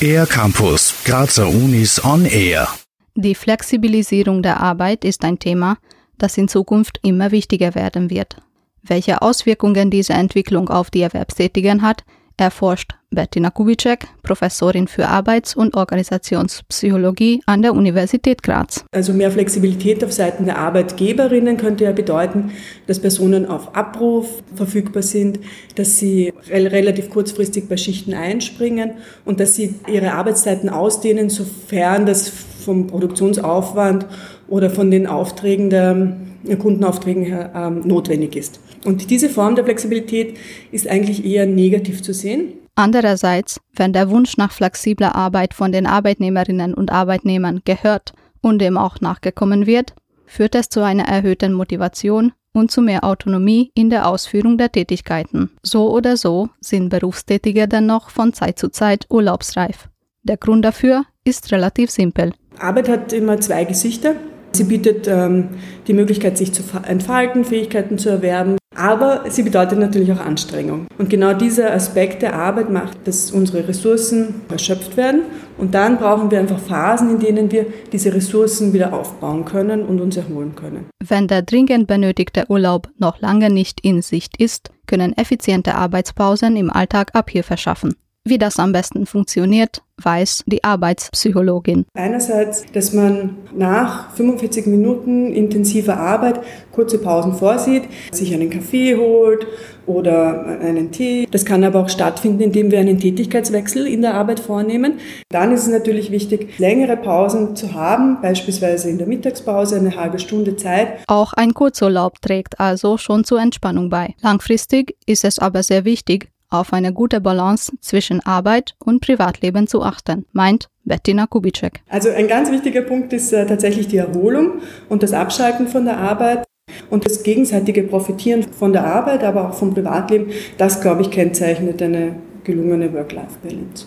Air Campus, Grazer Unis on Air. Die Flexibilisierung der Arbeit ist ein Thema, das in Zukunft immer wichtiger werden wird. Welche Auswirkungen diese Entwicklung auf die Erwerbstätigen hat, erforscht Bettina Kubitschek, Professorin für Arbeits- und Organisationspsychologie an der Universität Graz. Also mehr Flexibilität auf Seiten der Arbeitgeberinnen könnte ja bedeuten, dass Personen auf Abruf verfügbar sind, dass sie relativ kurzfristig bei Schichten einspringen und dass sie ihre Arbeitszeiten ausdehnen, sofern das vom Produktionsaufwand oder von den Aufträgen der Kundenaufträgen her ähm, notwendig ist. Und diese Form der Flexibilität ist eigentlich eher negativ zu sehen. Andererseits, wenn der Wunsch nach flexibler Arbeit von den Arbeitnehmerinnen und Arbeitnehmern gehört und dem auch nachgekommen wird, führt es zu einer erhöhten Motivation und zu mehr Autonomie in der Ausführung der Tätigkeiten. So oder so sind Berufstätige dennoch von Zeit zu Zeit urlaubsreif. Der Grund dafür ist relativ simpel. Arbeit hat immer zwei Gesichter. Sie bietet ähm, die Möglichkeit, sich zu entfalten, Fähigkeiten zu erwerben, aber sie bedeutet natürlich auch Anstrengung. Und genau dieser Aspekt der Arbeit macht, dass unsere Ressourcen erschöpft werden. Und dann brauchen wir einfach Phasen, in denen wir diese Ressourcen wieder aufbauen können und uns erholen können. Wenn der dringend benötigte Urlaub noch lange nicht in Sicht ist, können effiziente Arbeitspausen im Alltag Abhilfe schaffen. Wie das am besten funktioniert, weiß die Arbeitspsychologin. Einerseits, dass man nach 45 Minuten intensiver Arbeit kurze Pausen vorsieht, sich einen Kaffee holt oder einen Tee. Das kann aber auch stattfinden, indem wir einen Tätigkeitswechsel in der Arbeit vornehmen. Dann ist es natürlich wichtig, längere Pausen zu haben, beispielsweise in der Mittagspause eine halbe Stunde Zeit. Auch ein Kurzurlaub trägt also schon zur Entspannung bei. Langfristig ist es aber sehr wichtig, auf eine gute Balance zwischen Arbeit und Privatleben zu achten, meint Bettina Kubitschek. Also ein ganz wichtiger Punkt ist äh, tatsächlich die Erholung und das Abschalten von der Arbeit. Und das gegenseitige Profitieren von der Arbeit, aber auch vom Privatleben, das, glaube ich, kennzeichnet eine gelungene Work-Life-Balance.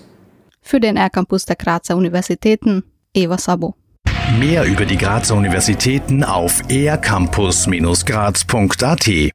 Für den R-Campus der Grazer Universitäten, Eva Sabo. Mehr über die Grazer Universitäten auf ercampus-graz.at